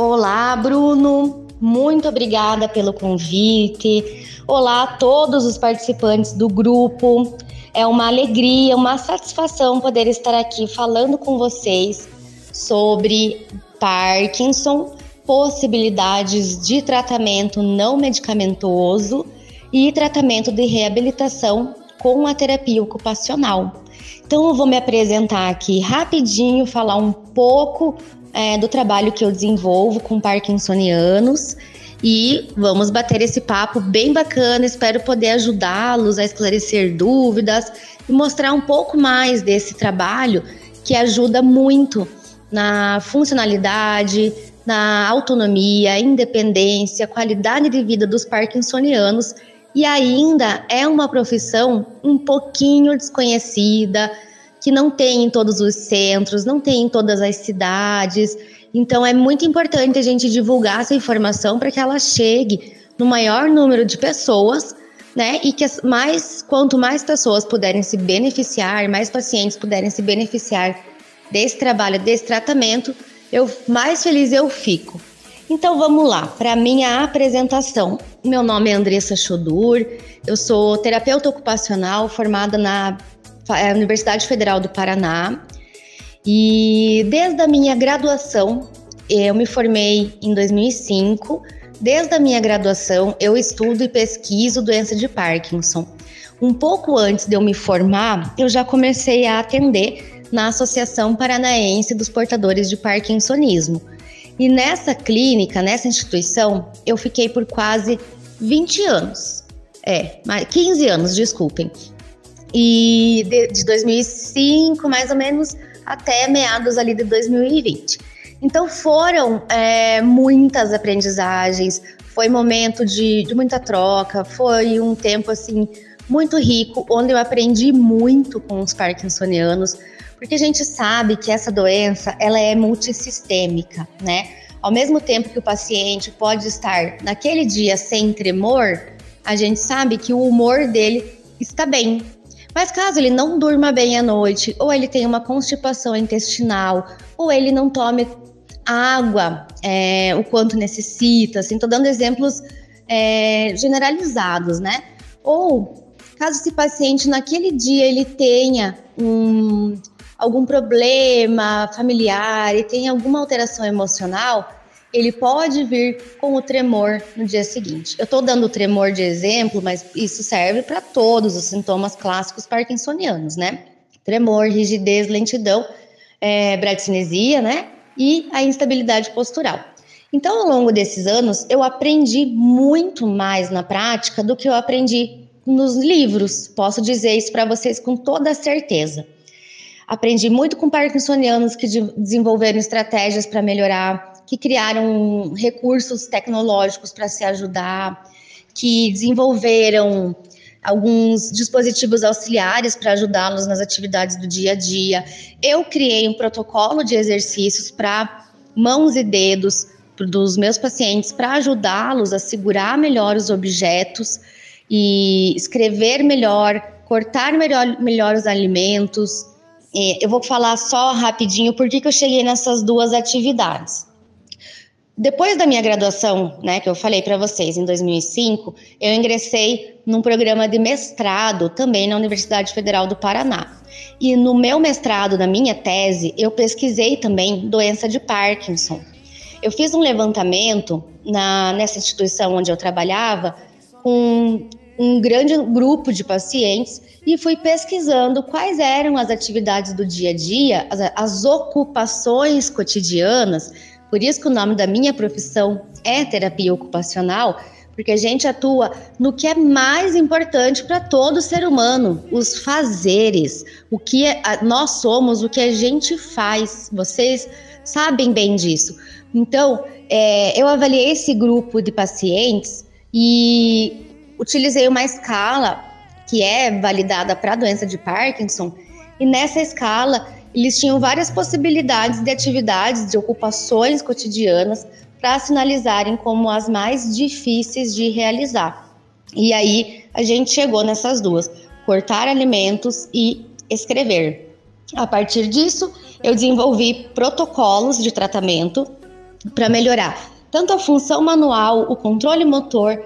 Olá, Bruno. Muito obrigada pelo convite. Olá a todos os participantes do grupo. É uma alegria, uma satisfação poder estar aqui falando com vocês sobre Parkinson, possibilidades de tratamento não medicamentoso e tratamento de reabilitação com a terapia ocupacional. Então, eu vou me apresentar aqui rapidinho, falar um pouco é, do trabalho que eu desenvolvo com parkinsonianos e vamos bater esse papo bem bacana. Espero poder ajudá-los a esclarecer dúvidas e mostrar um pouco mais desse trabalho que ajuda muito na funcionalidade, na autonomia, independência, qualidade de vida dos parkinsonianos e ainda é uma profissão um pouquinho desconhecida, que não tem em todos os centros, não tem em todas as cidades. Então é muito importante a gente divulgar essa informação para que ela chegue no maior número de pessoas, né? E que mais quanto mais pessoas puderem se beneficiar, mais pacientes puderem se beneficiar desse trabalho, desse tratamento, eu mais feliz eu fico. Então vamos lá, para minha apresentação. Meu nome é Andressa Chodur, eu sou terapeuta ocupacional formada na é, Universidade Federal do Paraná. E desde a minha graduação, eu me formei em 2005. Desde a minha graduação, eu estudo e pesquiso doença de Parkinson. Um pouco antes de eu me formar, eu já comecei a atender na Associação Paranaense dos Portadores de Parkinsonismo. E nessa clínica, nessa instituição, eu fiquei por quase 20 anos. É, 15 anos, desculpem e de, de 2005 mais ou menos até meados ali de 2020. Então foram é, muitas aprendizagens, foi momento de, de muita troca, foi um tempo assim muito rico, onde eu aprendi muito com os parkinsonianos, porque a gente sabe que essa doença ela é multissistêmica, né? Ao mesmo tempo que o paciente pode estar naquele dia sem tremor, a gente sabe que o humor dele está bem, mas caso ele não durma bem à noite, ou ele tenha uma constipação intestinal, ou ele não tome água é, o quanto necessita, assim, tô dando exemplos é, generalizados, né? Ou caso esse paciente naquele dia ele tenha um, algum problema familiar e tenha alguma alteração emocional, ele pode vir com o tremor no dia seguinte. Eu estou dando o tremor de exemplo, mas isso serve para todos os sintomas clássicos parkinsonianos, né? Tremor, rigidez, lentidão, é, bradicinesia, né? E a instabilidade postural. Então, ao longo desses anos, eu aprendi muito mais na prática do que eu aprendi nos livros. Posso dizer isso para vocês com toda certeza. Aprendi muito com parkinsonianos que de desenvolveram estratégias para melhorar que criaram recursos tecnológicos para se ajudar, que desenvolveram alguns dispositivos auxiliares para ajudá-los nas atividades do dia a dia. Eu criei um protocolo de exercícios para mãos e dedos dos meus pacientes para ajudá-los a segurar melhor os objetos e escrever melhor, cortar melhor, melhor os alimentos. Eu vou falar só rapidinho por que eu cheguei nessas duas atividades. Depois da minha graduação, né, que eu falei para vocês, em 2005, eu ingressei num programa de mestrado também na Universidade Federal do Paraná. E no meu mestrado, na minha tese, eu pesquisei também doença de Parkinson. Eu fiz um levantamento na, nessa instituição onde eu trabalhava com um grande grupo de pacientes e fui pesquisando quais eram as atividades do dia a dia, as, as ocupações cotidianas por isso que o nome da minha profissão é terapia ocupacional, porque a gente atua no que é mais importante para todo ser humano, os fazeres, o que é, nós somos, o que a gente faz. Vocês sabem bem disso. Então, é, eu avaliei esse grupo de pacientes e utilizei uma escala que é validada para a doença de Parkinson, e nessa escala eles tinham várias possibilidades de atividades, de ocupações cotidianas para sinalizarem como as mais difíceis de realizar. E aí a gente chegou nessas duas: cortar alimentos e escrever. A partir disso, eu desenvolvi protocolos de tratamento para melhorar tanto a função manual, o controle motor,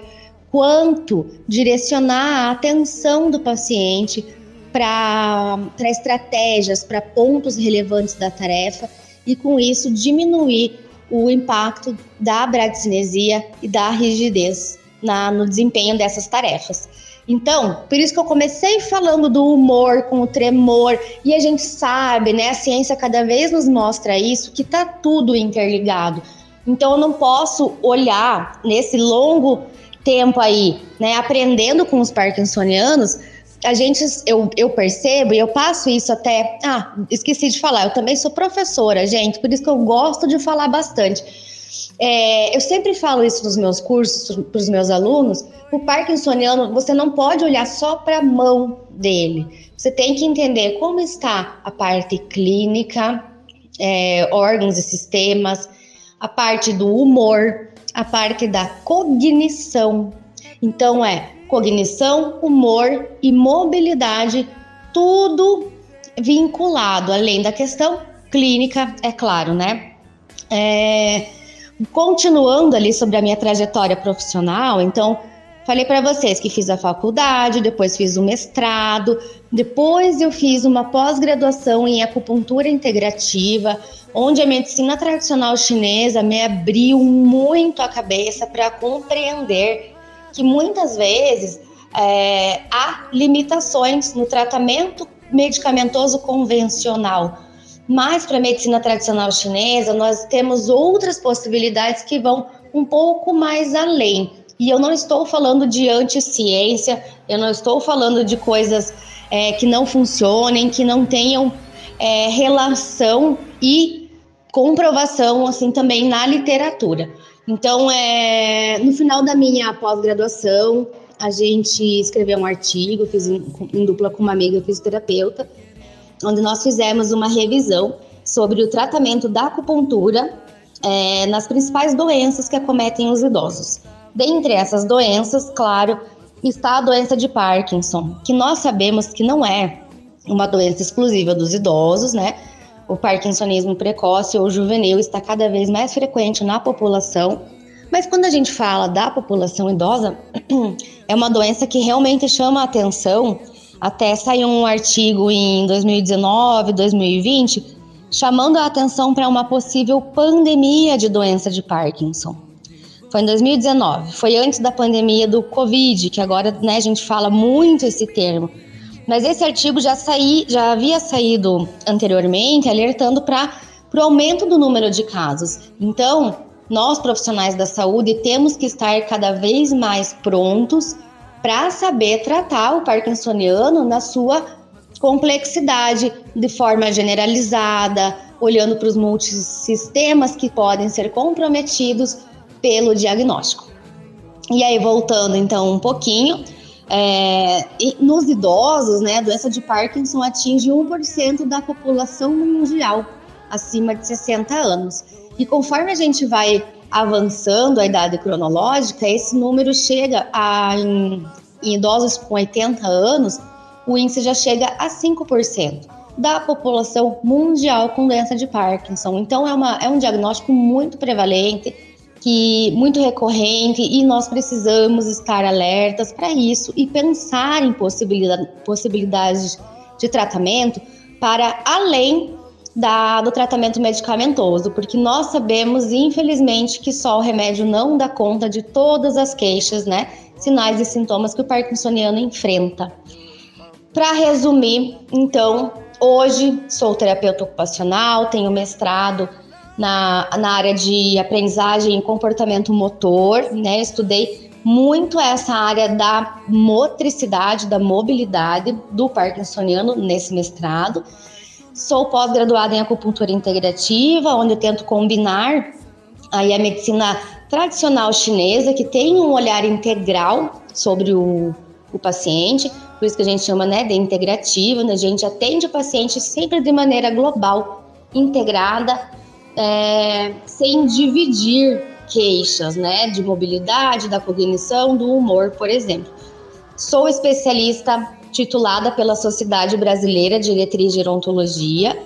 quanto direcionar a atenção do paciente para estratégias, para pontos relevantes da tarefa e com isso diminuir o impacto da bradicinesia e da rigidez na, no desempenho dessas tarefas. Então, por isso que eu comecei falando do humor com o tremor, e a gente sabe, né? A ciência cada vez nos mostra isso, que tá tudo interligado. Então, eu não posso olhar nesse longo tempo aí, né, aprendendo com os parkinsonianos, a gente, eu, eu percebo e eu passo isso até. Ah, esqueci de falar, eu também sou professora, gente, por isso que eu gosto de falar bastante. É, eu sempre falo isso nos meus cursos para os meus alunos. O parkinsoniano, você não pode olhar só para a mão dele. Você tem que entender como está a parte clínica, é, órgãos e sistemas, a parte do humor, a parte da cognição. Então é cognição, humor e mobilidade, tudo vinculado, além da questão clínica, é claro, né? É, continuando ali sobre a minha trajetória profissional, então falei para vocês que fiz a faculdade, depois fiz o mestrado, depois eu fiz uma pós-graduação em acupuntura integrativa, onde a medicina tradicional chinesa me abriu muito a cabeça para compreender que muitas vezes é, há limitações no tratamento medicamentoso convencional. Mas para a medicina tradicional chinesa, nós temos outras possibilidades que vão um pouco mais além. E eu não estou falando de anti-ciência, eu não estou falando de coisas é, que não funcionem, que não tenham é, relação e comprovação assim também na literatura. Então, é, no final da minha pós-graduação, a gente escreveu um artigo, fiz em, dupla com uma amiga fisioterapeuta, onde nós fizemos uma revisão sobre o tratamento da acupuntura é, nas principais doenças que acometem os idosos. Dentre essas doenças, claro, está a doença de Parkinson, que nós sabemos que não é uma doença exclusiva dos idosos, né? O parkinsonismo precoce ou juvenil está cada vez mais frequente na população. Mas quando a gente fala da população idosa, é uma doença que realmente chama a atenção. Até saiu um artigo em 2019, 2020, chamando a atenção para uma possível pandemia de doença de Parkinson. Foi em 2019, foi antes da pandemia do Covid, que agora né, a gente fala muito esse termo. Mas esse artigo já, saí, já havia saído anteriormente, alertando para o aumento do número de casos. Então, nós profissionais da saúde temos que estar cada vez mais prontos para saber tratar o parkinsoniano na sua complexidade, de forma generalizada, olhando para os multisistemas que podem ser comprometidos pelo diagnóstico. E aí, voltando então um pouquinho, é, nos idosos, né, a doença de Parkinson atinge 1% da população mundial acima de 60 anos. E conforme a gente vai avançando a idade cronológica, esse número chega a, em, em idosos com 80 anos, o índice já chega a 5% da população mundial com doença de Parkinson. Então, é, uma, é um diagnóstico muito prevalente que muito recorrente e nós precisamos estar alertas para isso e pensar em possibilidade, possibilidades de tratamento para além da, do tratamento medicamentoso, porque nós sabemos, infelizmente, que só o remédio não dá conta de todas as queixas, né? Sinais e sintomas que o parkinsoniano enfrenta. Para resumir, então, hoje sou terapeuta ocupacional, tenho mestrado na, na área de aprendizagem e comportamento motor, né? Estudei muito essa área da motricidade, da mobilidade do parkinsoniano nesse mestrado. Sou pós-graduada em acupuntura integrativa, onde eu tento combinar aí a medicina tradicional chinesa, que tem um olhar integral sobre o, o paciente, por isso que a gente chama né, de integrativa, né? a gente atende o paciente sempre de maneira global, integrada, é, sem dividir queixas, né, de mobilidade, da cognição, do humor, por exemplo. Sou especialista titulada pela Sociedade Brasileira de Diretriz de Gerontologia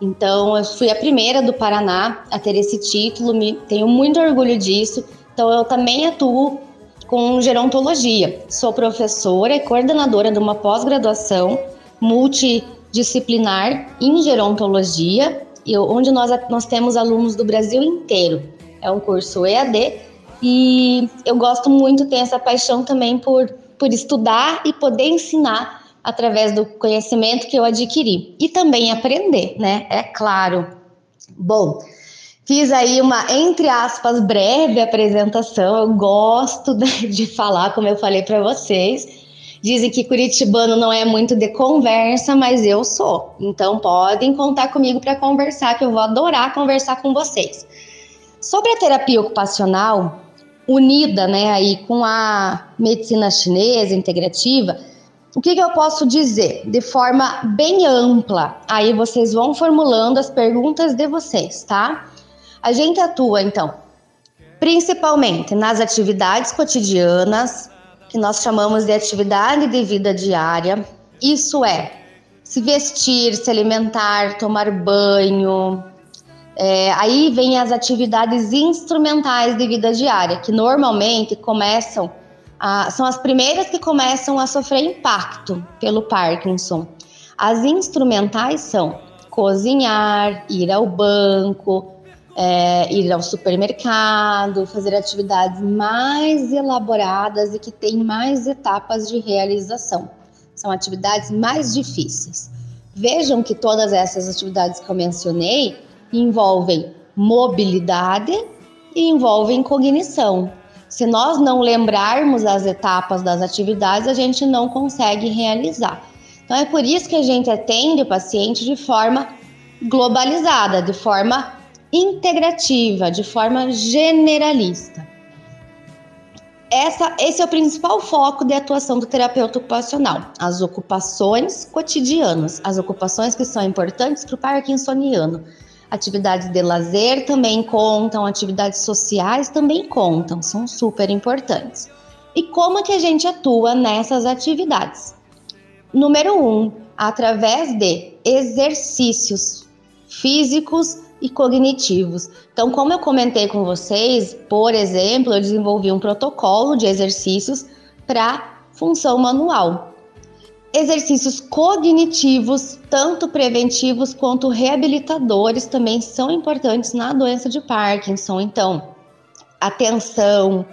Então, eu fui a primeira do Paraná a ter esse título, me, tenho muito orgulho disso. Então, eu também atuo com gerontologia. Sou professora e coordenadora de uma pós-graduação multidisciplinar em gerontologia, onde nós, nós temos alunos do Brasil inteiro. É um curso EAD e eu gosto muito, tenho essa paixão também por, por estudar e poder ensinar através do conhecimento que eu adquiri. E também aprender, né? É claro. Bom, fiz aí uma, entre aspas, breve apresentação. Eu gosto de falar, como eu falei para vocês. Dizem que curitibano não é muito de conversa, mas eu sou. Então podem contar comigo para conversar, que eu vou adorar conversar com vocês. Sobre a terapia ocupacional, unida né, aí com a medicina chinesa integrativa, o que, que, eu posso dizer de forma bem ampla? Aí vocês vão formulando as perguntas de vocês, tá? A gente atua, então, principalmente nas atividades cotidianas, que nós chamamos de atividade de vida diária. Isso é se vestir, se alimentar, tomar banho. É, aí vem as atividades instrumentais de vida diária, que normalmente começam são as primeiras que começam a sofrer impacto pelo Parkinson. As instrumentais são cozinhar, ir ao banco, é, ir ao supermercado, fazer atividades mais elaboradas e que têm mais etapas de realização. São atividades mais difíceis. Vejam que todas essas atividades que eu mencionei envolvem mobilidade e envolvem cognição. Se nós não lembrarmos as etapas das atividades, a gente não consegue realizar. Então é por isso que a gente atende o paciente de forma globalizada, de forma integrativa, de forma generalista. Essa, esse é o principal foco de atuação do terapeuta ocupacional, as ocupações cotidianas, as ocupações que são importantes para o parkinsoniano. Atividades de lazer também contam, atividades sociais também contam, são super importantes. E como que a gente atua nessas atividades? Número um, através de exercícios físicos e cognitivos. Então, como eu comentei com vocês, por exemplo, eu desenvolvi um protocolo de exercícios para função manual. Exercícios cognitivos, tanto preventivos quanto reabilitadores, também são importantes na doença de Parkinson. Então, atenção,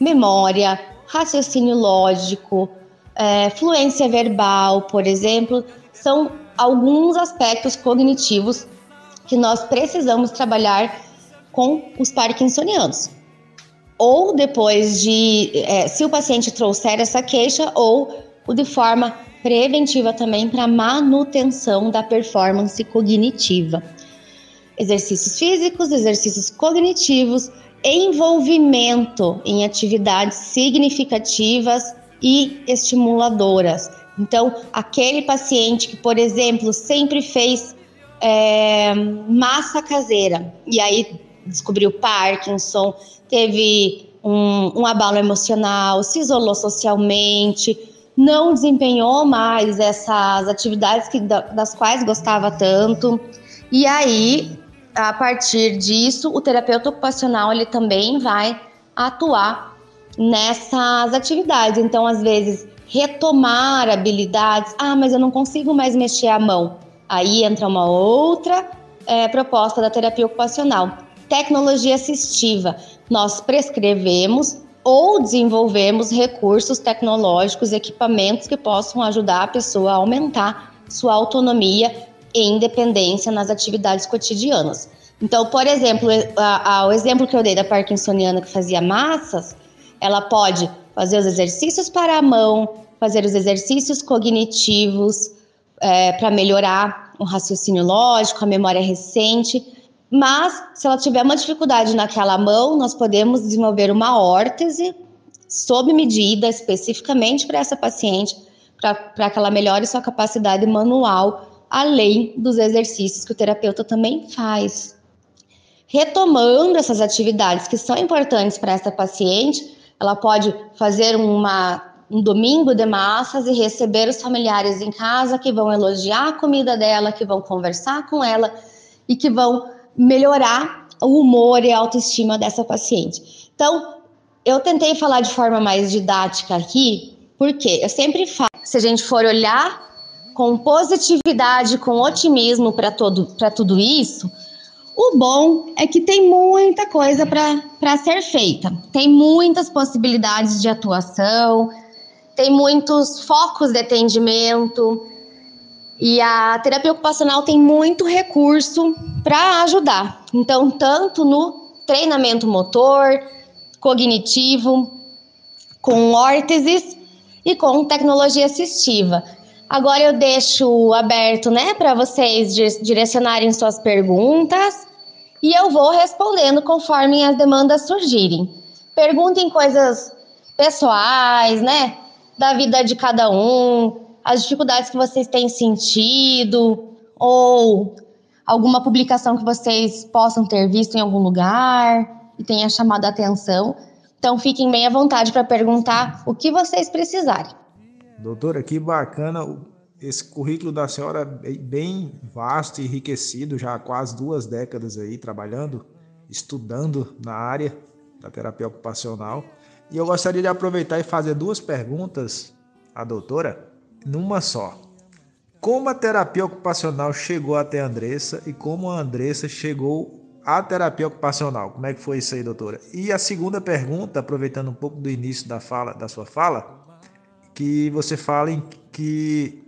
memória, raciocínio lógico, é, fluência verbal, por exemplo, são alguns aspectos cognitivos que nós precisamos trabalhar com os parkinsonianos. Ou depois de, é, se o paciente trouxer essa queixa, ou de forma preventiva também para manutenção da performance cognitiva. Exercícios físicos, exercícios cognitivos, envolvimento em atividades significativas e estimuladoras. Então, aquele paciente que, por exemplo, sempre fez é, massa caseira e aí descobriu Parkinson, teve um, um abalo emocional, se isolou socialmente, não desempenhou mais essas atividades que, das quais gostava tanto. E aí, a partir disso, o terapeuta ocupacional ele também vai atuar nessas atividades. Então, às vezes, retomar habilidades. Ah, mas eu não consigo mais mexer a mão. Aí entra uma outra é, proposta da terapia ocupacional. Tecnologia assistiva. Nós prescrevemos ou desenvolvemos recursos tecnológicos, equipamentos que possam ajudar a pessoa a aumentar sua autonomia e independência nas atividades cotidianas. Então, por exemplo, a, a, o exemplo que eu dei da parkinsoniana que fazia massas, ela pode fazer os exercícios para a mão, fazer os exercícios cognitivos é, para melhorar o raciocínio lógico, a memória recente, mas, se ela tiver uma dificuldade naquela mão, nós podemos desenvolver uma órtese sob medida especificamente para essa paciente, para que ela melhore sua capacidade manual, além dos exercícios que o terapeuta também faz. Retomando essas atividades que são importantes para essa paciente, ela pode fazer uma, um domingo de massas e receber os familiares em casa que vão elogiar a comida dela, que vão conversar com ela e que vão melhorar o humor e a autoestima dessa paciente. Então, eu tentei falar de forma mais didática aqui, porque eu sempre falo, se a gente for olhar com positividade, com otimismo para tudo isso, o bom é que tem muita coisa para ser feita, tem muitas possibilidades de atuação, tem muitos focos de atendimento, e a terapia ocupacional tem muito recurso para ajudar. Então, tanto no treinamento motor, cognitivo, com órteses e com tecnologia assistiva. Agora eu deixo aberto, né, para vocês direcionarem suas perguntas e eu vou respondendo conforme as demandas surgirem. Perguntem coisas pessoais, né, da vida de cada um, as dificuldades que vocês têm sentido ou alguma publicação que vocês possam ter visto em algum lugar e tenha chamado a atenção. Então fiquem bem à vontade para perguntar o que vocês precisarem. Doutora, que bacana esse currículo da senhora é bem vasto e enriquecido, já há quase duas décadas aí trabalhando, estudando na área da terapia ocupacional. E eu gostaria de aproveitar e fazer duas perguntas à doutora, numa só. Como a terapia ocupacional chegou até a Andressa e como a Andressa chegou à terapia ocupacional? Como é que foi isso aí, doutora? E a segunda pergunta, aproveitando um pouco do início da fala, da sua fala, que você fala em que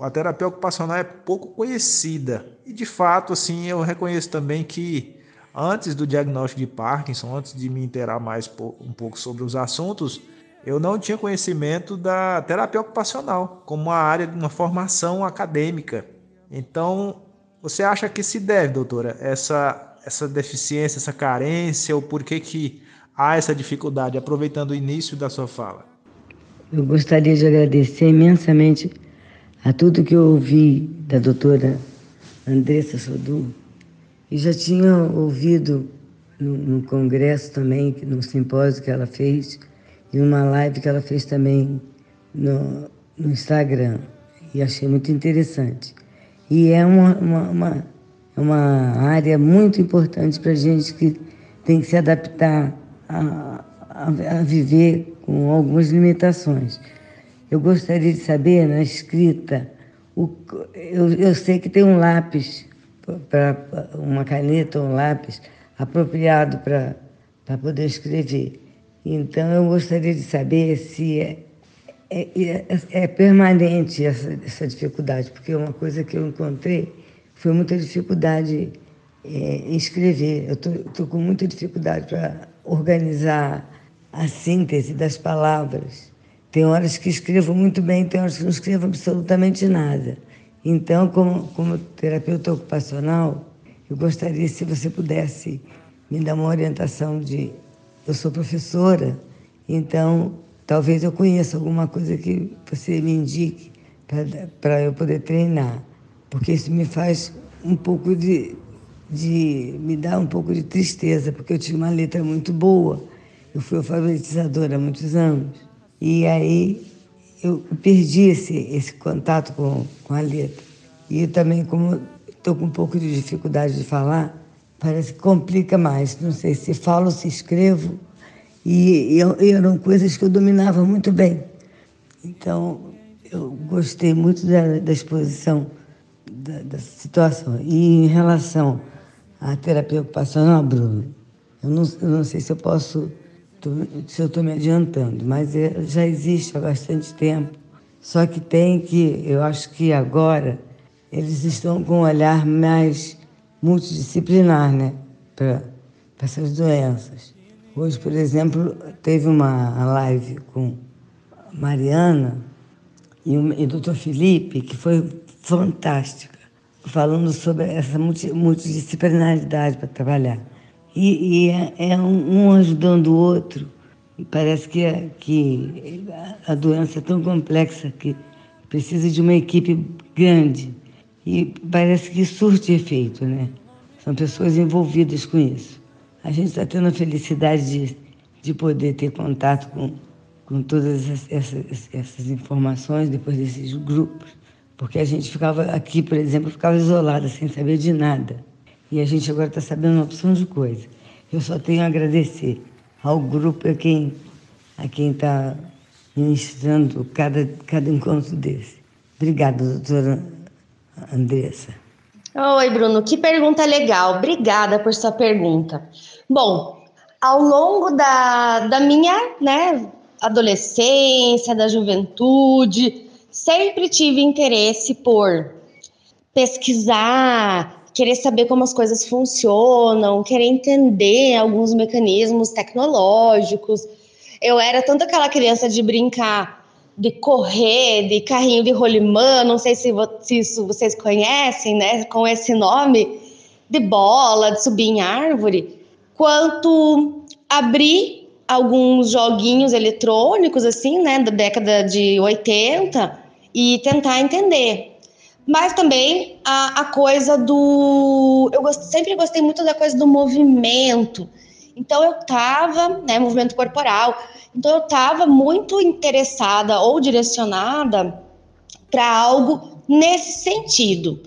a terapia ocupacional é pouco conhecida. E de fato, assim, eu reconheço também que antes do diagnóstico de Parkinson, antes de me inteirar mais um pouco sobre os assuntos, eu não tinha conhecimento da terapia ocupacional como uma área de uma formação acadêmica. Então, você acha que se deve, doutora, essa essa deficiência, essa carência, ou por que que há essa dificuldade? Aproveitando o início da sua fala. Eu gostaria de agradecer imensamente a tudo que eu ouvi da doutora Andressa Sodu, e já tinha ouvido no, no congresso também, no simpósio que ela fez, e uma live que ela fez também no, no Instagram, e achei muito interessante. E é uma, uma, uma, uma área muito importante para a gente que tem que se adaptar a, a, a viver com algumas limitações. Eu gostaria de saber, na escrita, o, eu, eu sei que tem um lápis, para uma caneta ou um lápis apropriado para poder escrever. Então, eu gostaria de saber se é, é, é, é permanente essa, essa, dificuldade, porque uma coisa que eu encontrei foi muita dificuldade é, em escrever. Eu estou com muita dificuldade para organizar a síntese das palavras. Tem horas que escrevo muito bem, tem horas que não escrevo absolutamente nada. Então, como, como terapeuta ocupacional, eu gostaria se você pudesse me dar uma orientação de. Eu sou professora, então talvez eu conheça alguma coisa que você me indique para eu poder treinar, porque isso me faz um pouco de, de. me dá um pouco de tristeza, porque eu tinha uma letra muito boa. Eu fui alfabetizadora há muitos anos. E aí eu perdi esse, esse contato com, com a letra. E também, como estou com um pouco de dificuldade de falar, parece que complica mais. Não sei se falo, se escrevo. E, e eram coisas que eu dominava muito bem. Então, eu gostei muito da, da exposição da, da, situação. E em relação à terapia ocupacional, Bruno, eu não, eu não sei se eu posso tô, se eu estou me adiantando, mas é, já existe há bastante tempo. Só que tem que, eu acho que agora eles estão com um olhar mais multidisciplinar, né, para essas doenças. Hoje, por exemplo, teve uma live com Mariana e o, e o doutor Felipe, que foi fantástica, falando sobre essa multidisciplinaridade para trabalhar. E, e é, é um, ajudando o outro. E parece que, é, que a doença é tão complexa que precisa de uma equipe grande. E parece que surte efeito, né? São pessoas envolvidas com isso. A gente está tendo a felicidade de, de poder ter contato com, com todas essas, essas informações depois desses grupos, Porque a gente ficava aqui, por exemplo, ficava isolada, sem saber de nada. E a gente agora está sabendo uma opção de coisa. Eu só tenho a agradecer ao grupo, a quem a quem está ministrando cada, cada encontro desse. Obrigada, doutora Andressa. Oi, Bruno, que pergunta legal. Obrigada por sua pergunta. Bom, ao longo da, da minha né, adolescência, da juventude, sempre tive interesse por pesquisar, querer saber como as coisas funcionam, querer entender alguns mecanismos tecnológicos. Eu era tanto aquela criança de brincar, de correr, de carrinho de rolimã, não sei se, se isso vocês conhecem, né, com esse nome, de bola, de subir em árvore, quanto abrir alguns joguinhos eletrônicos, assim, né, da década de 80 e tentar entender. Mas também a, a coisa do. Eu gost, sempre gostei muito da coisa do movimento. Então eu estava, né, movimento corporal. Então eu estava muito interessada ou direcionada para algo nesse sentido.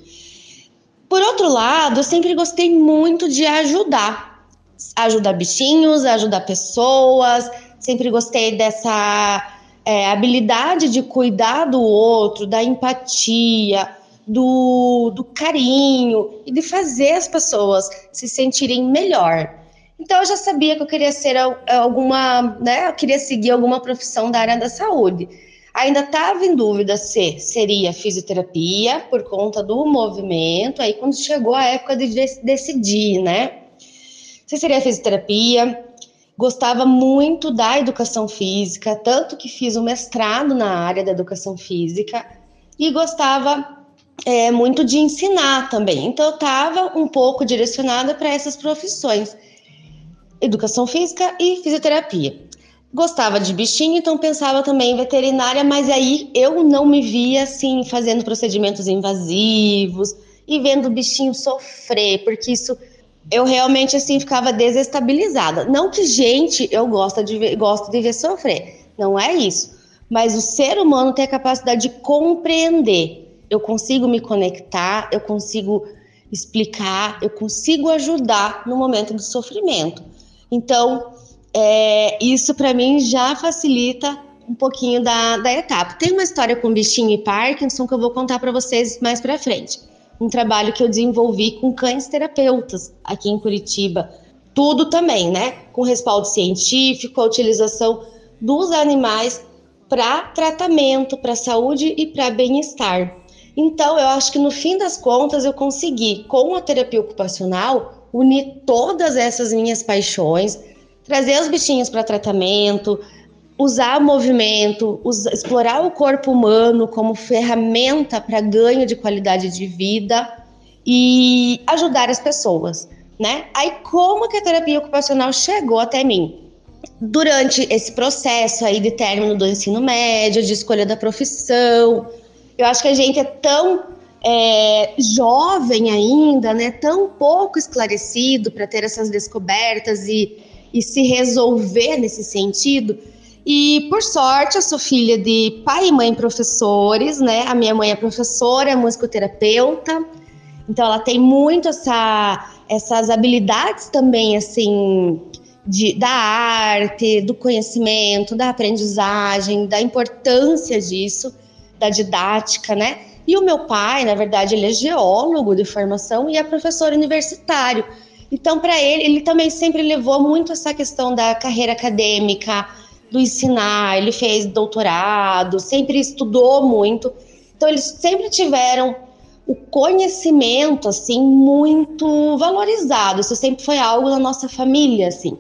Por outro lado, eu sempre gostei muito de ajudar. Ajudar bichinhos, ajudar pessoas. Sempre gostei dessa é, habilidade de cuidar do outro, da empatia, do, do carinho e de fazer as pessoas se sentirem melhor. Então eu já sabia que eu queria ser alguma, né? Eu queria seguir alguma profissão da área da saúde. Ainda estava em dúvida se seria fisioterapia por conta do movimento. Aí quando chegou a época de decidir, né? Se seria fisioterapia, gostava muito da educação física, tanto que fiz o um mestrado na área da educação física e gostava é, muito de ensinar também. Então, eu estava um pouco direcionada para essas profissões: educação física e fisioterapia. Gostava de bichinho, então pensava também em veterinária, mas aí eu não me via assim fazendo procedimentos invasivos e vendo o bichinho sofrer, porque isso eu realmente assim ficava desestabilizada. Não que gente eu gosto de ver, gosto de ver sofrer, não é isso. Mas o ser humano tem a capacidade de compreender eu consigo me conectar, eu consigo explicar, eu consigo ajudar no momento do sofrimento. Então, é, isso para mim já facilita um pouquinho da, da etapa. Tem uma história com bichinho e Parkinson que eu vou contar para vocês mais para frente. Um trabalho que eu desenvolvi com cães terapeutas aqui em Curitiba. Tudo também, né? Com respaldo científico, a utilização dos animais para tratamento, para saúde e para bem-estar. Então, eu acho que no fim das contas eu consegui, com a terapia ocupacional, unir todas essas minhas paixões, trazer os bichinhos para tratamento, usar movimento, usar, explorar o corpo humano como ferramenta para ganho de qualidade de vida e ajudar as pessoas, né? Aí como que a terapia ocupacional chegou até mim? Durante esse processo aí de término do ensino médio, de escolha da profissão, eu acho que a gente é tão é, jovem ainda, né, tão pouco esclarecido para ter essas descobertas e, e se resolver nesse sentido. E por sorte, eu sou filha de pai e mãe professores, né? A minha mãe é professora, é musicoterapeuta, então ela tem muito essa, essas habilidades também, assim, de, da arte, do conhecimento, da aprendizagem, da importância disso da didática, né? E o meu pai, na verdade, ele é geólogo de formação e é professor universitário. Então, para ele, ele também sempre levou muito essa questão da carreira acadêmica, do ensinar. Ele fez doutorado, sempre estudou muito. Então, eles sempre tiveram o conhecimento, assim, muito valorizado. Isso sempre foi algo da nossa família, assim.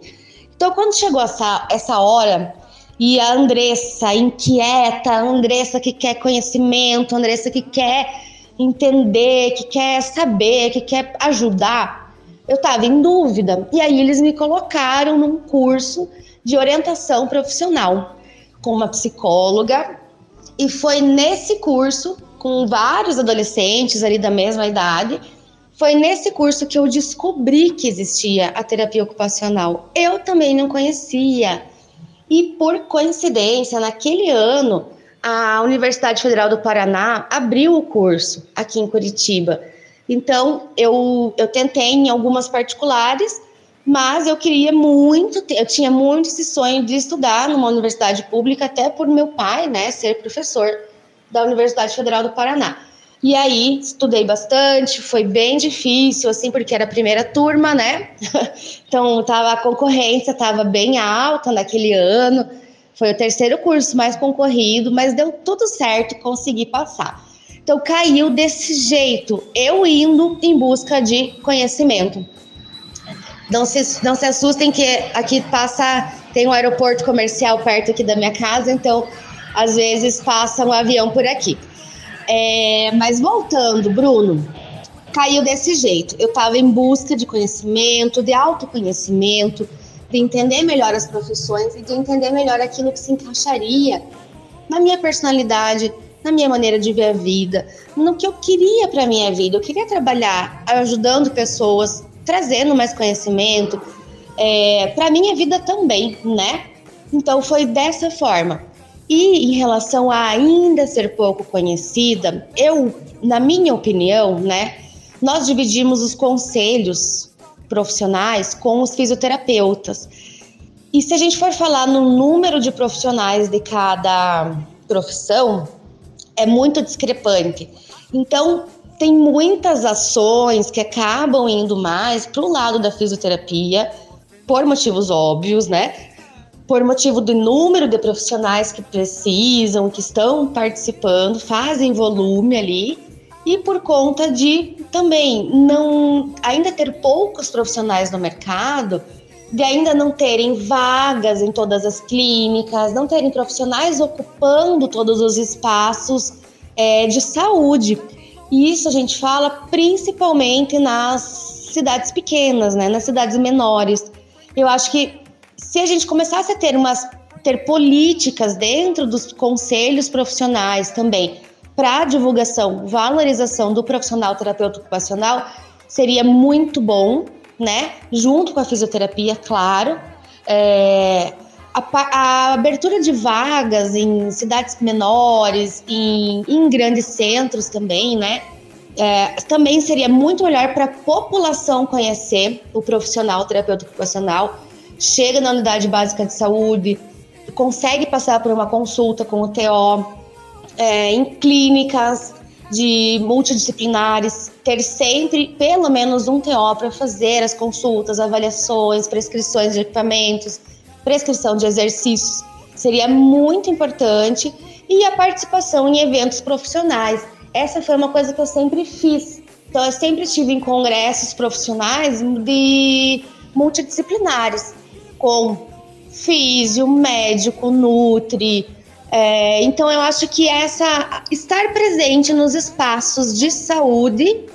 Então, quando chegou essa, essa hora e a Andressa inquieta, a Andressa que quer conhecimento, a Andressa que quer entender, que quer saber, que quer ajudar. Eu estava em dúvida. E aí eles me colocaram num curso de orientação profissional com uma psicóloga. E foi nesse curso, com vários adolescentes ali da mesma idade, foi nesse curso que eu descobri que existia a terapia ocupacional. Eu também não conhecia. E por coincidência, naquele ano, a Universidade Federal do Paraná abriu o curso aqui em Curitiba. Então, eu, eu tentei em algumas particulares, mas eu queria muito, eu tinha muito esse sonho de estudar numa universidade pública, até por meu pai, né, ser professor da Universidade Federal do Paraná. E aí, estudei bastante, foi bem difícil, assim, porque era a primeira turma, né? então, tava, a concorrência estava bem alta naquele ano. Foi o terceiro curso mais concorrido, mas deu tudo certo, consegui passar. Então, caiu desse jeito, eu indo em busca de conhecimento. Não se, não se assustem que aqui passa, tem um aeroporto comercial perto aqui da minha casa, então, às vezes passa um avião por aqui. É, mas voltando, Bruno, caiu desse jeito. Eu estava em busca de conhecimento, de autoconhecimento, de entender melhor as profissões e de entender melhor aquilo que se encaixaria na minha personalidade, na minha maneira de ver a vida, no que eu queria para minha vida. Eu queria trabalhar ajudando pessoas, trazendo mais conhecimento é, para minha vida também, né? Então foi dessa forma. E em relação a ainda ser pouco conhecida, eu, na minha opinião, né, nós dividimos os conselhos profissionais com os fisioterapeutas. E se a gente for falar no número de profissionais de cada profissão, é muito discrepante. Então, tem muitas ações que acabam indo mais para o lado da fisioterapia, por motivos óbvios, né? Por motivo do número de profissionais que precisam, que estão participando, fazem volume ali, e por conta de também não ainda ter poucos profissionais no mercado, de ainda não terem vagas em todas as clínicas, não terem profissionais ocupando todos os espaços é, de saúde. E isso a gente fala principalmente nas cidades pequenas, né, nas cidades menores. Eu acho que se a gente começasse a ter umas ter políticas dentro dos conselhos profissionais também para divulgação, valorização do profissional terapeuta ocupacional, seria muito bom, né? Junto com a fisioterapia, claro. É, a, a, abertura de vagas em cidades menores, em, em grandes centros também, né? É, também seria muito melhor para a população conhecer o profissional terapeuta ocupacional chega na unidade básica de saúde, consegue passar por uma consulta com o TO, é, em clínicas de multidisciplinares, ter sempre pelo menos um TO para fazer as consultas, avaliações, prescrições de equipamentos, prescrição de exercícios. Seria muito importante. E a participação em eventos profissionais. Essa foi uma coisa que eu sempre fiz. Então, eu sempre estive em congressos profissionais de multidisciplinares com físio, médico, nutri. É, então eu acho que essa estar presente nos espaços de saúde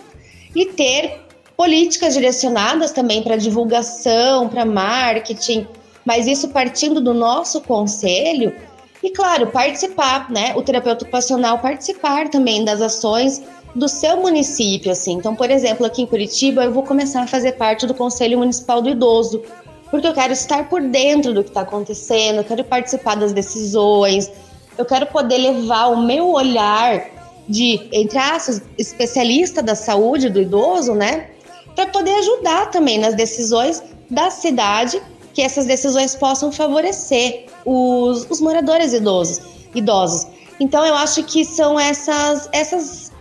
e ter políticas direcionadas também para divulgação, para marketing, mas isso partindo do nosso conselho e claro, participar, né? O terapeuta ocupacional participar também das ações do seu município, assim. Então, por exemplo, aqui em Curitiba, eu vou começar a fazer parte do Conselho Municipal do Idoso porque eu quero estar por dentro do que está acontecendo, eu quero participar das decisões, eu quero poder levar o meu olhar de, entre aspas, especialista da saúde do idoso, né? Para poder ajudar também nas decisões da cidade, que essas decisões possam favorecer os, os moradores idosos, idosos. Então eu acho que são essas, essas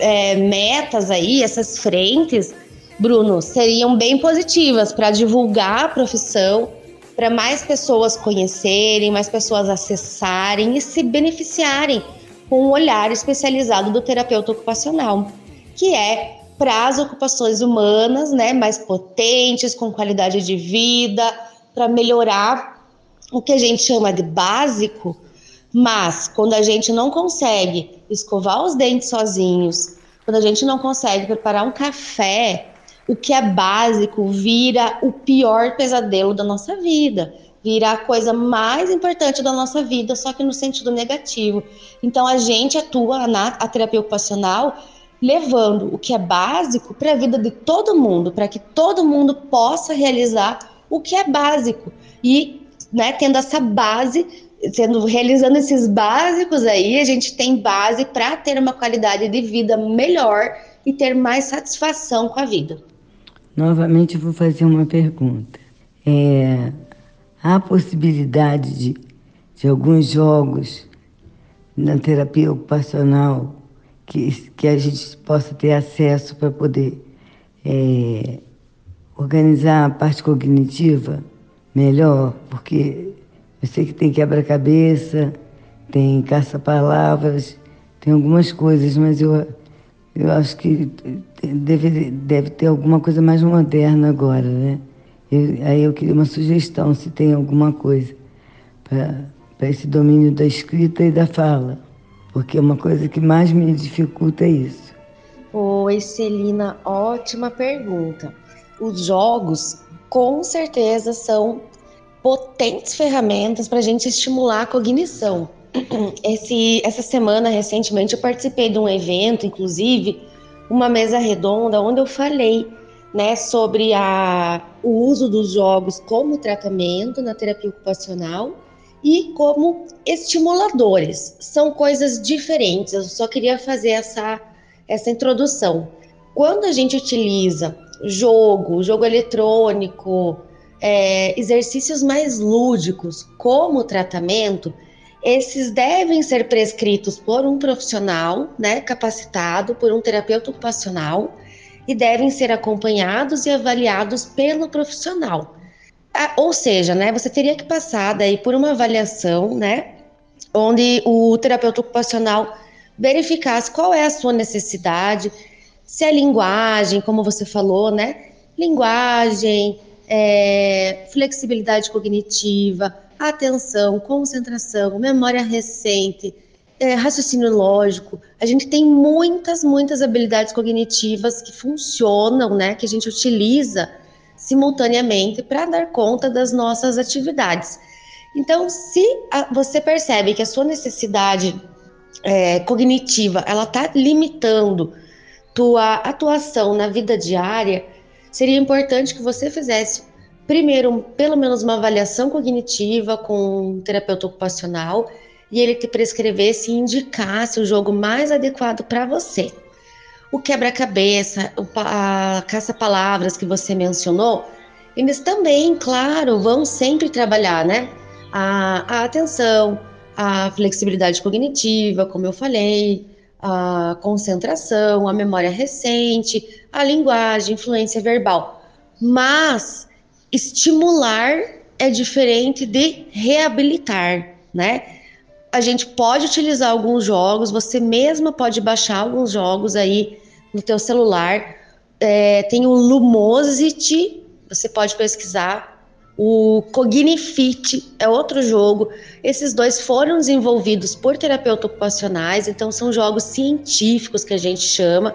é, metas aí, essas frentes Bruno, seriam bem positivas para divulgar a profissão, para mais pessoas conhecerem, mais pessoas acessarem e se beneficiarem com o olhar especializado do terapeuta ocupacional, que é para as ocupações humanas, né, mais potentes, com qualidade de vida, para melhorar o que a gente chama de básico, mas quando a gente não consegue escovar os dentes sozinhos, quando a gente não consegue preparar um café o que é básico vira o pior pesadelo da nossa vida, vira a coisa mais importante da nossa vida, só que no sentido negativo. Então a gente atua na a terapia ocupacional levando o que é básico para a vida de todo mundo, para que todo mundo possa realizar o que é básico e, né, tendo essa base sendo realizando esses básicos aí, a gente tem base para ter uma qualidade de vida melhor e ter mais satisfação com a vida. Novamente vou fazer uma pergunta. É, há possibilidade de, de alguns jogos na terapia ocupacional que, que a gente possa ter acesso para poder é, organizar a parte cognitiva melhor, porque eu sei que tem quebra-cabeça, tem caça-palavras, tem algumas coisas, mas eu, eu acho que deve, deve ter alguma coisa mais moderna agora, né? Eu, aí eu queria uma sugestão, se tem alguma coisa para esse domínio da escrita e da fala, porque é uma coisa que mais me dificulta isso. Oi, Celina, ótima pergunta. Os jogos, com certeza, são potentes ferramentas para a gente estimular a cognição. Esse, essa semana, recentemente, eu participei de um evento, inclusive, uma mesa redonda, onde eu falei né, sobre a, o uso dos jogos como tratamento na terapia ocupacional e como estimuladores. São coisas diferentes, eu só queria fazer essa, essa introdução. Quando a gente utiliza jogo, jogo eletrônico, é, exercícios mais lúdicos como tratamento, esses devem ser prescritos por um profissional, né, capacitado, por um terapeuta ocupacional, e devem ser acompanhados e avaliados pelo profissional. Ou seja, né, você teria que passar daí por uma avaliação, né, onde o terapeuta ocupacional verificasse qual é a sua necessidade, se a linguagem, como você falou, né, linguagem, é, flexibilidade cognitiva, atenção, concentração, memória recente, é, raciocínio lógico. A gente tem muitas, muitas habilidades cognitivas que funcionam, né? Que a gente utiliza simultaneamente para dar conta das nossas atividades. Então, se a, você percebe que a sua necessidade é, cognitiva ela está limitando tua atuação na vida diária, seria importante que você fizesse primeiro pelo menos uma avaliação cognitiva com um terapeuta ocupacional e ele te prescrevesse e indicasse o jogo mais adequado para você. O quebra-cabeça, a caça-palavras que você mencionou, eles também, claro, vão sempre trabalhar, né? A, a atenção, a flexibilidade cognitiva, como eu falei, a concentração, a memória recente, a linguagem, influência verbal. Mas estimular é diferente de reabilitar, né? a gente pode utilizar alguns jogos, você mesma pode baixar alguns jogos aí no teu celular. É, tem o Lumosity, você pode pesquisar. O Cognifit é outro jogo. Esses dois foram desenvolvidos por terapeutas ocupacionais, então são jogos científicos que a gente chama.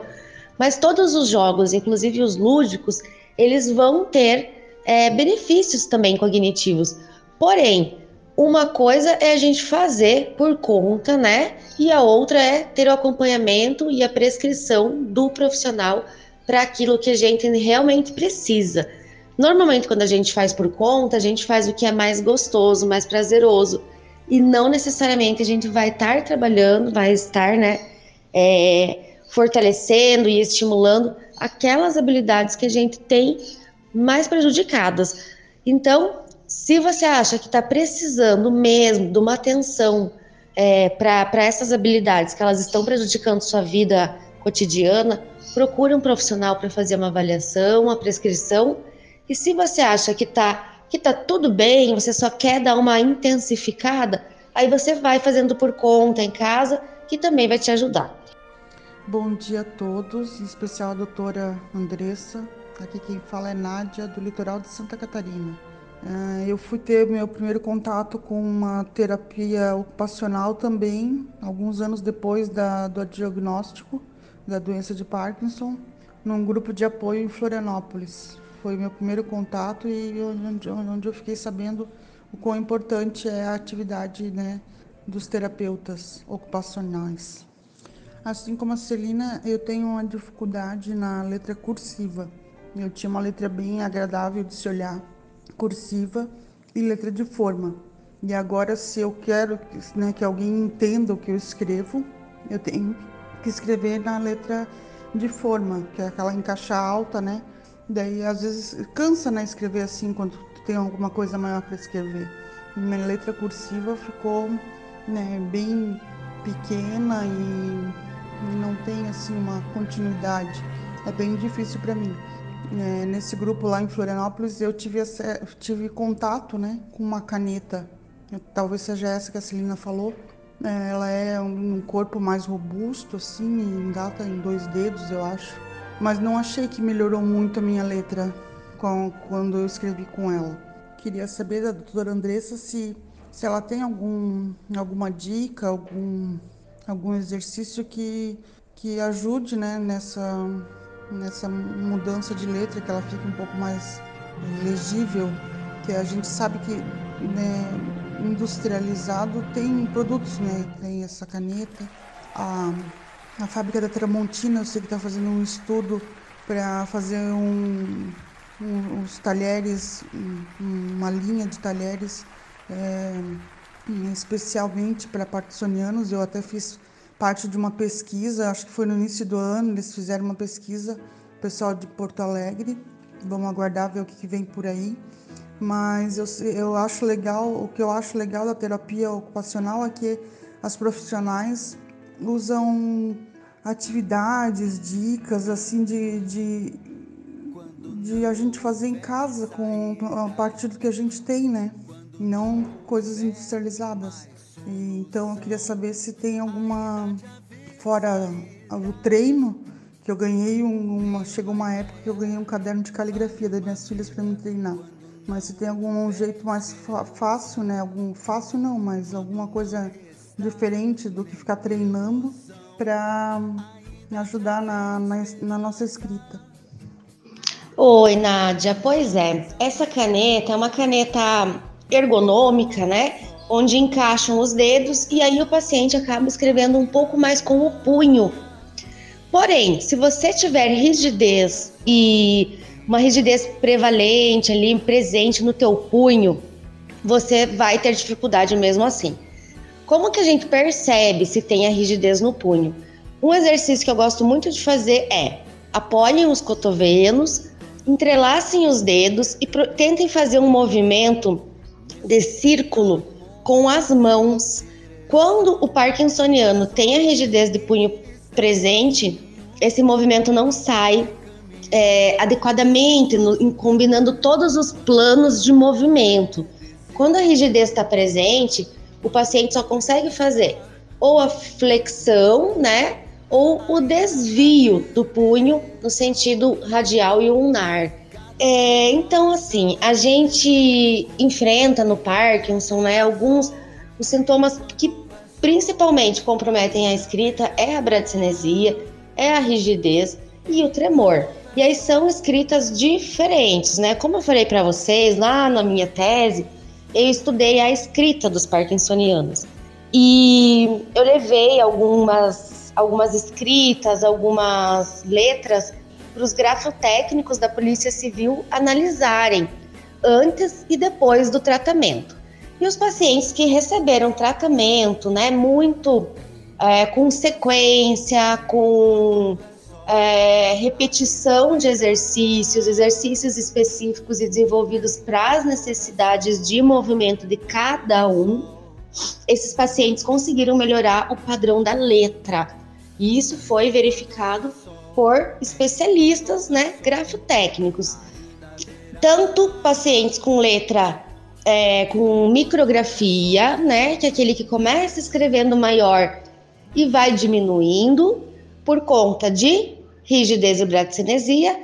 Mas todos os jogos, inclusive os lúdicos, eles vão ter é, benefícios também cognitivos. Porém, uma coisa é a gente fazer por conta, né? E a outra é ter o acompanhamento e a prescrição do profissional para aquilo que a gente realmente precisa. Normalmente, quando a gente faz por conta, a gente faz o que é mais gostoso, mais prazeroso. E não necessariamente a gente vai estar trabalhando, vai estar, né? É, fortalecendo e estimulando aquelas habilidades que a gente tem mais prejudicadas. Então, se você acha que está precisando mesmo de uma atenção é, para essas habilidades, que elas estão prejudicando sua vida cotidiana, procure um profissional para fazer uma avaliação, uma prescrição. E se você acha que está que tá tudo bem, você só quer dar uma intensificada, aí você vai fazendo por conta em casa, que também vai te ajudar. Bom dia a todos, em especial a doutora Andressa. Aqui quem fala é Nádia, do litoral de Santa Catarina. Ah, eu fui ter meu primeiro contato com uma terapia ocupacional também, alguns anos depois da, do diagnóstico da doença de Parkinson, num grupo de apoio em Florianópolis. Foi meu primeiro contato e onde eu fiquei sabendo o quão importante é a atividade né, dos terapeutas ocupacionais. Assim como a Celina, eu tenho uma dificuldade na letra cursiva. Eu tinha uma letra bem agradável de se olhar cursiva e letra de forma. E agora, se eu quero né, que alguém entenda o que eu escrevo, eu tenho que escrever na letra de forma, que é aquela em caixa alta, né? Daí, às vezes, cansa, né, escrever assim, quando tem alguma coisa maior para escrever. Minha letra cursiva ficou né, bem pequena e não tem, assim, uma continuidade. É bem difícil para mim. É, nesse grupo lá em Florianópolis, eu tive, tive contato, né, com uma caneta talvez seja essa que a Celina falou. É, ela é um corpo mais robusto, assim, engata em dois dedos, eu acho. Mas não achei que melhorou muito a minha letra com, quando eu escrevi com ela. Queria saber da doutora Andressa se, se ela tem algum, alguma dica, algum, algum exercício que, que ajude né, nessa, nessa mudança de letra, que ela fique um pouco mais legível. Que a gente sabe que né, industrializado tem produtos, né? Tem essa caneta. A, a fábrica da Tramontina, eu sei que está fazendo um estudo para fazer um, um, uns talheres, um, uma linha de talheres é, especialmente para partisonianos. Eu até fiz parte de uma pesquisa, acho que foi no início do ano, eles fizeram uma pesquisa, pessoal de Porto Alegre. Vamos aguardar ver o que, vem por aí mas eu, eu acho legal, o que eu acho legal da terapia ocupacional é que as profissionais usam atividades, dicas assim de, de, de a gente fazer em casa com a partir do que a gente tem, né? Não coisas industrializadas. Então eu queria saber se tem alguma fora o treino que eu ganhei uma chegou uma época que eu ganhei um caderno de caligrafia das minhas filhas para me treinar. Mas se tem algum jeito mais fácil, né? Algum fácil não, mas alguma coisa diferente do que ficar treinando para me ajudar na, na, na nossa escrita. Oi, Nádia. Pois é, essa caneta é uma caneta ergonômica, né? Onde encaixam os dedos e aí o paciente acaba escrevendo um pouco mais com o punho. Porém, se você tiver rigidez e uma rigidez prevalente ali, presente no teu punho, você vai ter dificuldade mesmo assim. Como que a gente percebe se tem a rigidez no punho? Um exercício que eu gosto muito de fazer é apoiem os cotovelos, entrelacem os dedos e tentem fazer um movimento de círculo com as mãos. Quando o parkinsoniano tem a rigidez de punho presente, esse movimento não sai é, adequadamente, no, combinando todos os planos de movimento. Quando a rigidez está presente, o paciente só consegue fazer ou a flexão, né, ou o desvio do punho no sentido radial e ulnar. É, então, assim, a gente enfrenta no Parkinson, né, alguns os sintomas que principalmente comprometem a escrita é a bradicinesia, é a rigidez e o tremor. E aí são escritas diferentes, né? Como eu falei para vocês lá na minha tese, eu estudei a escrita dos parkinsonianos. E eu levei algumas, algumas escritas, algumas letras para os grafotécnicos da Polícia Civil analisarem antes e depois do tratamento. E os pacientes que receberam tratamento, né, muito é, com sequência, com é, repetição de exercícios, exercícios específicos e desenvolvidos para as necessidades de movimento de cada um, esses pacientes conseguiram melhorar o padrão da letra. E isso foi verificado por especialistas, né, grafotécnicos. Tanto pacientes com letra é, com micrografia, né, que é aquele que começa escrevendo maior e vai diminuindo por conta de rigidez e bradicinesia,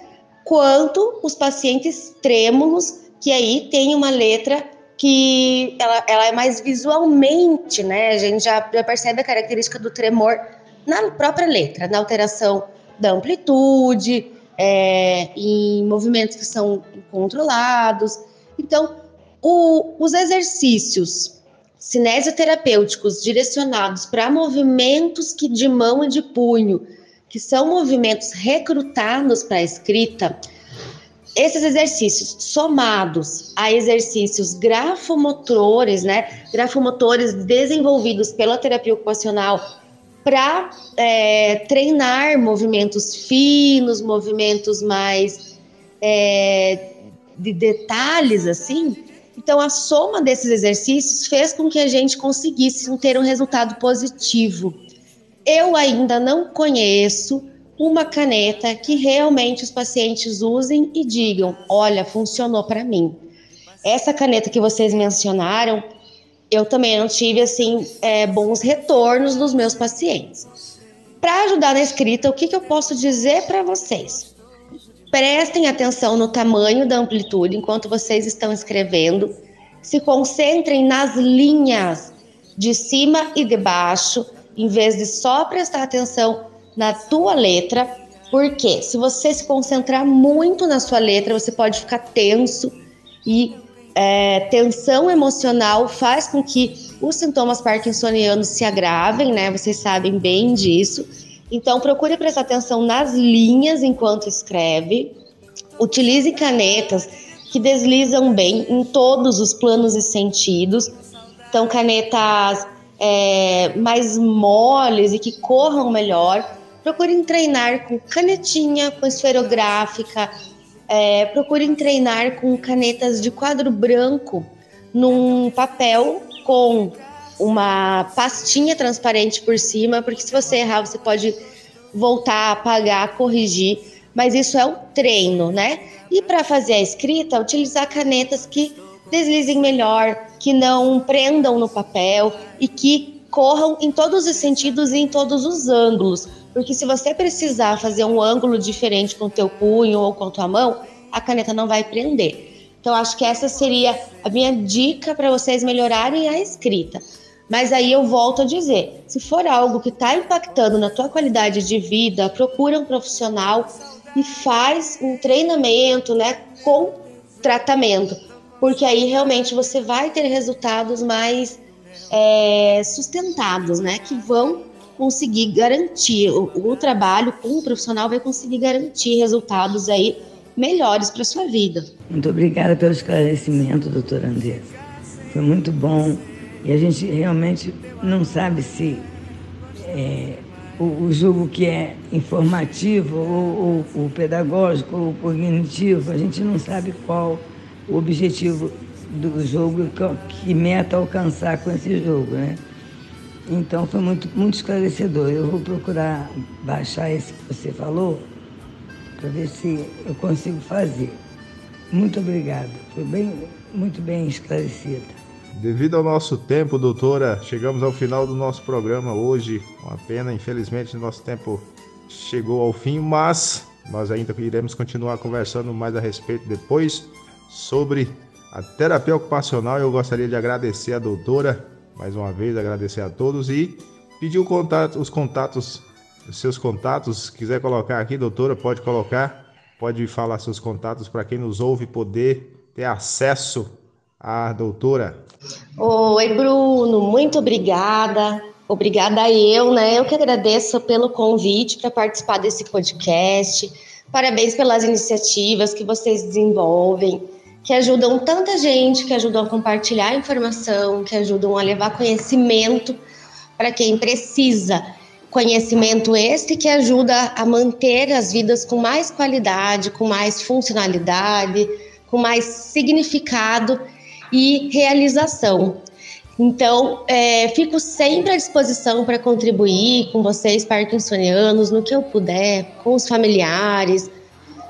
quanto os pacientes trêmulos, que aí tem uma letra que ela, ela é mais visualmente, né? A gente já, já percebe a característica do tremor na própria letra, na alteração da amplitude, é, em movimentos que são controlados. Então, o, os exercícios cinesioterapêuticos direcionados para movimentos que de mão e de punho que são movimentos recrutados para a escrita, esses exercícios somados a exercícios grafomotores, né? Grafomotores desenvolvidos pela terapia ocupacional para é, treinar movimentos finos, movimentos mais é, de detalhes, assim. Então, a soma desses exercícios fez com que a gente conseguisse ter um resultado positivo. Eu ainda não conheço uma caneta que realmente os pacientes usem e digam: olha, funcionou para mim. Essa caneta que vocês mencionaram, eu também não tive assim é, bons retornos dos meus pacientes. Para ajudar na escrita, o que, que eu posso dizer para vocês? Prestem atenção no tamanho da amplitude enquanto vocês estão escrevendo. Se concentrem nas linhas de cima e de baixo, em vez de só prestar atenção na tua letra, porque se você se concentrar muito na sua letra, você pode ficar tenso e é, tensão emocional faz com que os sintomas parkinsonianos se agravem, né? Vocês sabem bem disso. Então, procure prestar atenção nas linhas enquanto escreve. Utilize canetas que deslizam bem em todos os planos e sentidos. Então, canetas é, mais moles e que corram melhor. Procurem treinar com canetinha, com esferográfica. É, procurem treinar com canetas de quadro branco num papel com uma pastinha transparente por cima, porque se você errar, você pode voltar, apagar, corrigir. Mas isso é um treino, né? E para fazer a escrita, utilizar canetas que deslizem melhor, que não prendam no papel e que corram em todos os sentidos e em todos os ângulos. Porque se você precisar fazer um ângulo diferente com o teu punho ou com a tua mão, a caneta não vai prender. Então acho que essa seria a minha dica para vocês melhorarem a escrita. Mas aí eu volto a dizer, se for algo que está impactando na tua qualidade de vida, procura um profissional e faz um treinamento, né, com tratamento, porque aí realmente você vai ter resultados mais é, sustentados, né, que vão conseguir garantir, o, o trabalho com o profissional vai conseguir garantir resultados aí melhores para sua vida. Muito obrigada pelo esclarecimento, doutora Andressa. Foi muito bom e a gente realmente não sabe se é, o, o jogo que é informativo ou, ou o pedagógico ou o cognitivo, a gente não sabe qual o objetivo do jogo, que meta alcançar com esse jogo, né? Então foi muito, muito esclarecedor. Eu vou procurar baixar esse que você falou para ver se eu consigo fazer. Muito obrigada. Foi bem, muito bem esclarecida. Devido ao nosso tempo, doutora, chegamos ao final do nosso programa hoje. Uma pena, infelizmente, nosso tempo chegou ao fim, mas nós ainda iremos continuar conversando mais a respeito depois sobre a terapia ocupacional. Eu gostaria de agradecer a doutora mais uma vez, agradecer a todos e pedir contato, os contatos, os seus contatos. Se quiser colocar aqui, doutora, pode colocar. Pode falar seus contatos para quem nos ouve poder ter acesso à doutora. Oi, Bruno, muito obrigada. Obrigada eu, né? Eu que agradeço pelo convite para participar desse podcast. Parabéns pelas iniciativas que vocês desenvolvem que ajudam tanta gente, que ajudam a compartilhar informação, que ajudam a levar conhecimento para quem precisa. Conhecimento este que ajuda a manter as vidas com mais qualidade, com mais funcionalidade, com mais significado e realização. Então, é, fico sempre à disposição para contribuir com vocês, parkinsonianos, no que eu puder, com os familiares,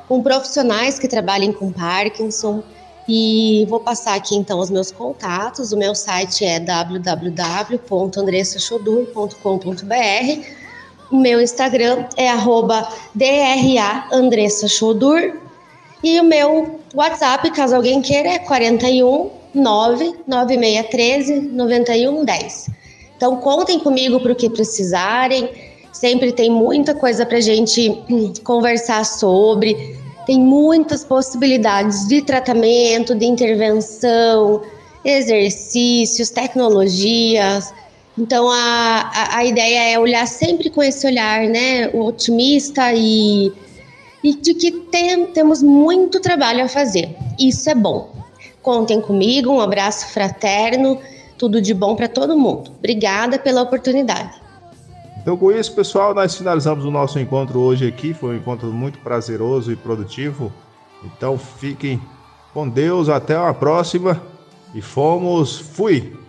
com profissionais que trabalhem com Parkinson. E vou passar aqui então os meus contatos. O meu site é www.andressachodur.com.br. O meu Instagram é @draandressachodur e o meu WhatsApp, caso alguém queira, é 41 99613 9110. Então contem comigo para o que precisarem. Sempre tem muita coisa para gente conversar sobre tem muitas possibilidades de tratamento, de intervenção, exercícios, tecnologias. Então a, a, a ideia é olhar sempre com esse olhar, né, o otimista e, e de que tem, temos muito trabalho a fazer. Isso é bom. Contem comigo, um abraço fraterno, tudo de bom para todo mundo. Obrigada pela oportunidade. Então, com isso, pessoal, nós finalizamos o nosso encontro hoje aqui. Foi um encontro muito prazeroso e produtivo. Então, fiquem com Deus. Até a próxima. E fomos. Fui!